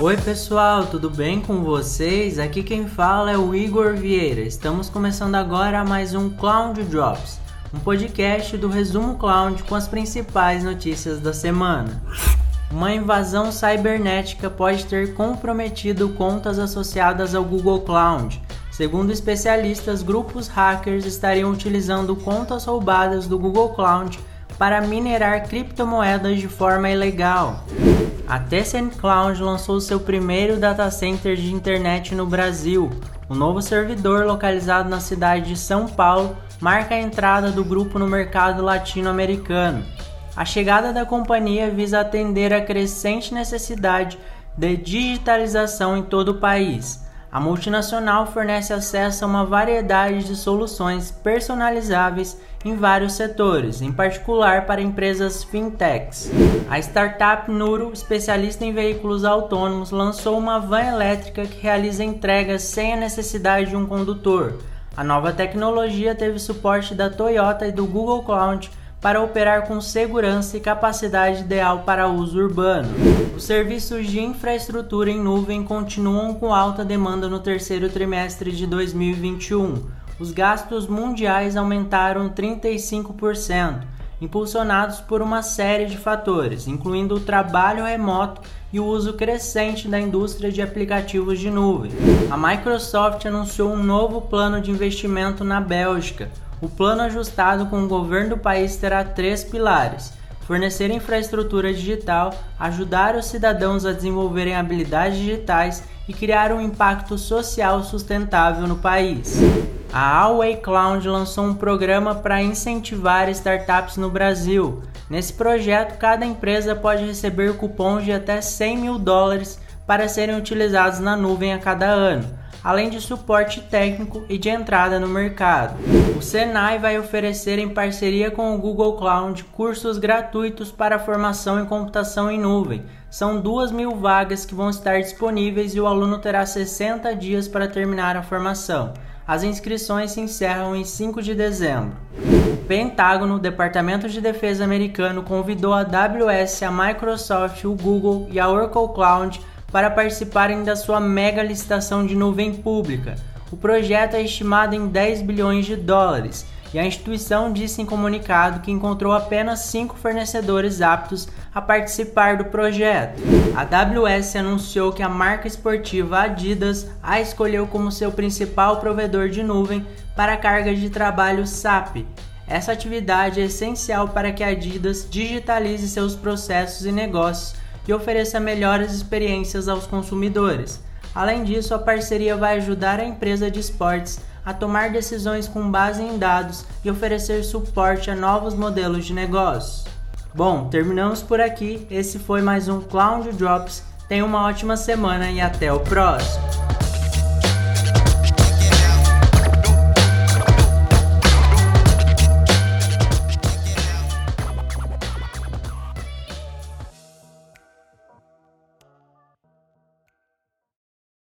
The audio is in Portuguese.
Oi pessoal, tudo bem com vocês? Aqui quem fala é o Igor Vieira. Estamos começando agora mais um Cloud Drops, um podcast do Resumo Cloud com as principais notícias da semana. Uma invasão cibernética pode ter comprometido contas associadas ao Google Cloud. Segundo especialistas, grupos hackers estariam utilizando contas roubadas do Google Cloud para minerar criptomoedas de forma ilegal. A Tencent Cloud lançou seu primeiro data center de internet no Brasil. O novo servidor, localizado na cidade de São Paulo, marca a entrada do grupo no mercado latino-americano. A chegada da companhia visa atender a crescente necessidade de digitalização em todo o país. A multinacional fornece acesso a uma variedade de soluções personalizáveis em vários setores, em particular para empresas fintechs. A startup Nuro, especialista em veículos autônomos, lançou uma van elétrica que realiza entregas sem a necessidade de um condutor. A nova tecnologia teve suporte da Toyota e do Google Cloud para operar com segurança e capacidade ideal para uso urbano. Os serviços de infraestrutura em nuvem continuam com alta demanda no terceiro trimestre de 2021. Os gastos mundiais aumentaram 35%, impulsionados por uma série de fatores, incluindo o trabalho remoto e o uso crescente da indústria de aplicativos de nuvem. A Microsoft anunciou um novo plano de investimento na Bélgica o plano ajustado com o governo do país terá três pilares: fornecer infraestrutura digital, ajudar os cidadãos a desenvolverem habilidades digitais e criar um impacto social sustentável no país. A Huawei Cloud lançou um programa para incentivar startups no Brasil. Nesse projeto, cada empresa pode receber cupons de até 100 mil dólares para serem utilizados na nuvem a cada ano além de suporte técnico e de entrada no mercado. O Senai vai oferecer em parceria com o Google Cloud cursos gratuitos para formação em computação em nuvem. São duas mil vagas que vão estar disponíveis e o aluno terá 60 dias para terminar a formação. As inscrições se encerram em 5 de dezembro. O Pentágono, Departamento de Defesa americano, convidou a AWS, a Microsoft, o Google e a Oracle Cloud para participarem da sua mega licitação de nuvem pública. O projeto é estimado em 10 bilhões de dólares e a instituição disse em comunicado que encontrou apenas cinco fornecedores aptos a participar do projeto. A AWS anunciou que a marca esportiva Adidas a escolheu como seu principal provedor de nuvem para a carga de trabalho SAP. Essa atividade é essencial para que a Adidas digitalize seus processos e negócios e ofereça melhores experiências aos consumidores. Além disso, a parceria vai ajudar a empresa de esportes a tomar decisões com base em dados e oferecer suporte a novos modelos de negócios. Bom, terminamos por aqui. Esse foi mais um Cloud Drops. Tenha uma ótima semana e até o próximo.